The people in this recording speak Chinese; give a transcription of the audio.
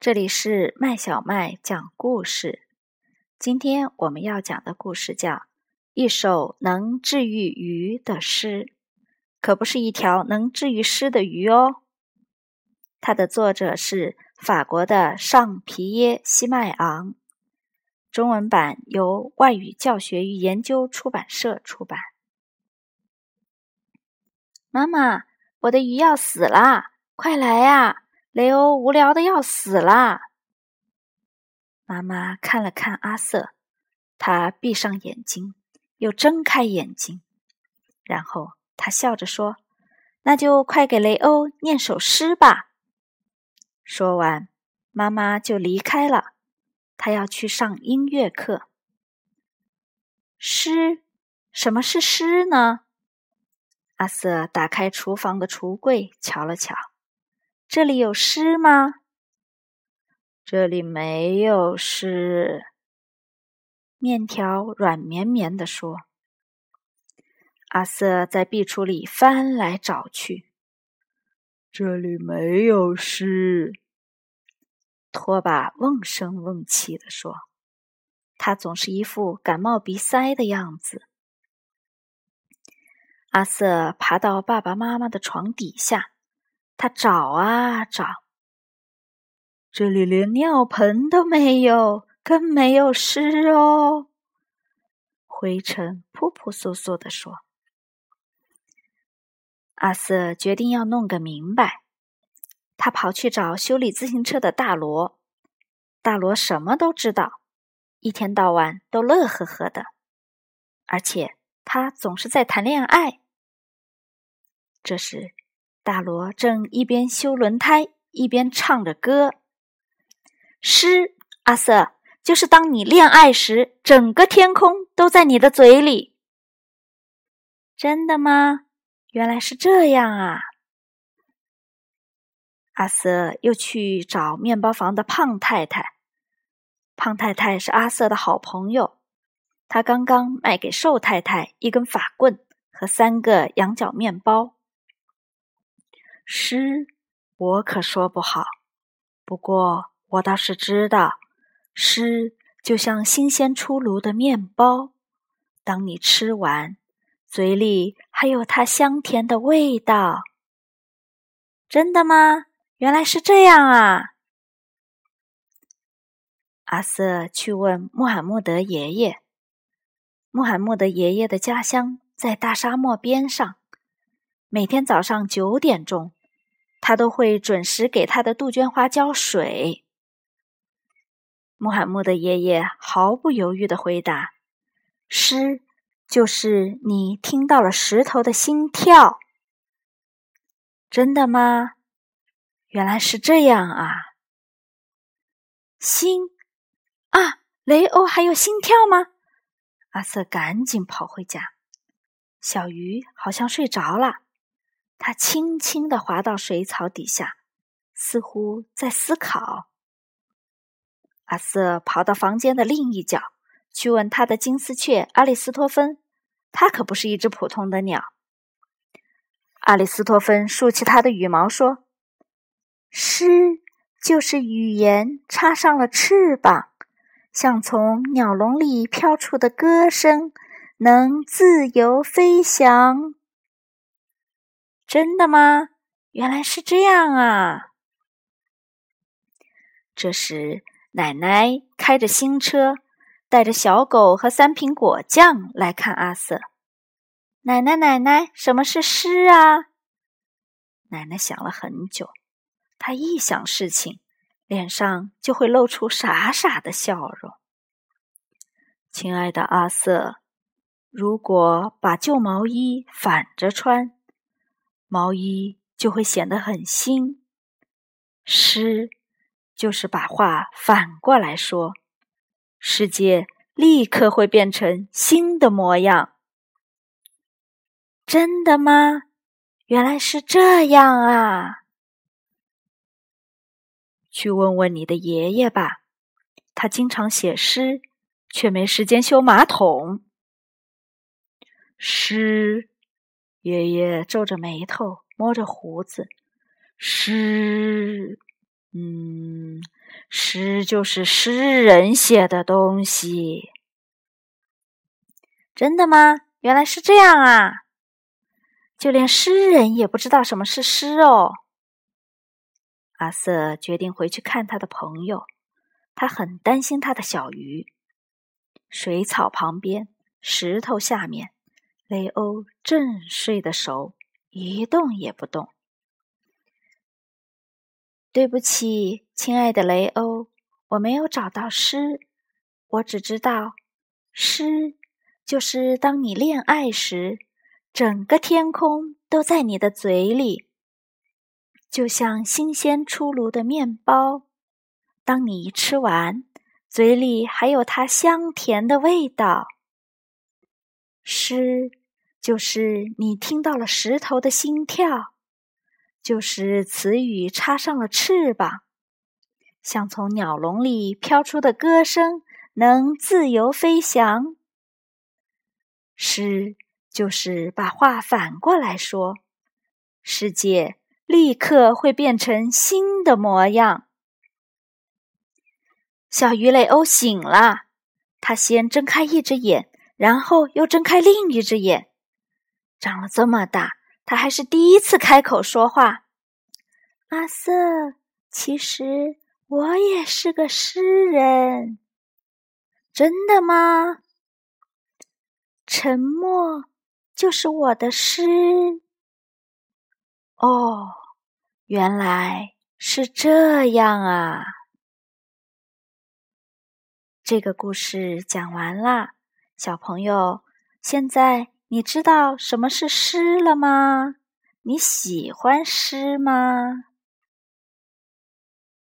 这里是麦小麦讲故事。今天我们要讲的故事叫《一首能治愈鱼的诗》，可不是一条能治愈诗的鱼哦。它的作者是法国的尚皮耶·西麦昂，中文版由外语教学与研究出版社出版。妈妈，我的鱼要死啦！快来呀！雷欧无聊的要死啦！妈妈看了看阿瑟，他闭上眼睛，又睁开眼睛，然后他笑着说：“那就快给雷欧念首诗吧。”说完，妈妈就离开了。她要去上音乐课。诗？什么是诗呢？阿瑟打开厨房的橱柜，瞧了瞧。这里有诗吗？这里没有诗。面条软绵绵地说：“阿瑟在壁橱里翻来找去，这里没有诗。”拖把瓮声瓮气地说：“他总是一副感冒鼻塞的样子。”阿瑟爬到爸爸妈妈的床底下。他找啊找，这里连尿盆都没有，更没有湿哦。灰尘扑扑簌簌地说：“阿瑟决定要弄个明白。”他跑去找修理自行车的大罗。大罗什么都知道，一天到晚都乐呵呵的，而且他总是在谈恋爱。这时。大罗正一边修轮胎一边唱着歌。诗，阿瑟，就是当你恋爱时，整个天空都在你的嘴里。真的吗？原来是这样啊！阿瑟又去找面包房的胖太太。胖太太是阿瑟的好朋友，他刚刚卖给瘦太太一根法棍和三个羊角面包。诗，我可说不好。不过我倒是知道，诗就像新鲜出炉的面包，当你吃完，嘴里还有它香甜的味道。真的吗？原来是这样啊！阿瑟去问穆罕默德爷爷。穆罕默德爷爷的家乡在大沙漠边上，每天早上九点钟。他都会准时给他的杜鹃花浇水。穆罕默德爷爷毫不犹豫的回答：“诗就是你听到了石头的心跳。”真的吗？原来是这样啊！心啊，雷欧还有心跳吗？阿瑟赶紧跑回家。小鱼好像睡着了。他轻轻地滑到水草底下，似乎在思考。阿瑟跑到房间的另一角，去问他的金丝雀阿里斯托芬。它可不是一只普通的鸟。阿里斯托芬竖起他的羽毛说：“诗就是语言插上了翅膀，像从鸟笼里飘出的歌声，能自由飞翔。”真的吗？原来是这样啊！这时，奶奶开着新车，带着小狗和三瓶果酱来看阿瑟。奶奶，奶奶，什么是诗啊？奶奶想了很久，她一想事情，脸上就会露出傻傻的笑容。亲爱的阿瑟，如果把旧毛衣反着穿。毛衣就会显得很新，诗就是把话反过来说，世界立刻会变成新的模样。真的吗？原来是这样啊！去问问你的爷爷吧，他经常写诗，却没时间修马桶。诗。爷爷皱着眉头，摸着胡子，诗，嗯，诗就是诗人写的东西。真的吗？原来是这样啊！就连诗人也不知道什么是诗哦。阿瑟决定回去看他的朋友，他很担心他的小鱼。水草旁边，石头下面，雷欧正睡得熟，一动也不动。对不起，亲爱的雷欧，我没有找到诗，我只知道诗。就是当你恋爱时，整个天空都在你的嘴里，就像新鲜出炉的面包。当你一吃完，嘴里还有它香甜的味道。诗就是你听到了石头的心跳，就是词语插上了翅膀，像从鸟笼里飘出的歌声，能自由飞翔。诗就是把话反过来说，世界立刻会变成新的模样。小鱼雷欧醒了，他先睁开一只眼，然后又睁开另一只眼。长了这么大，他还是第一次开口说话。阿瑟，其实我也是个诗人，真的吗？沉默就是我的诗。哦，原来是这样啊！这个故事讲完啦，小朋友，现在你知道什么是诗了吗？你喜欢诗吗？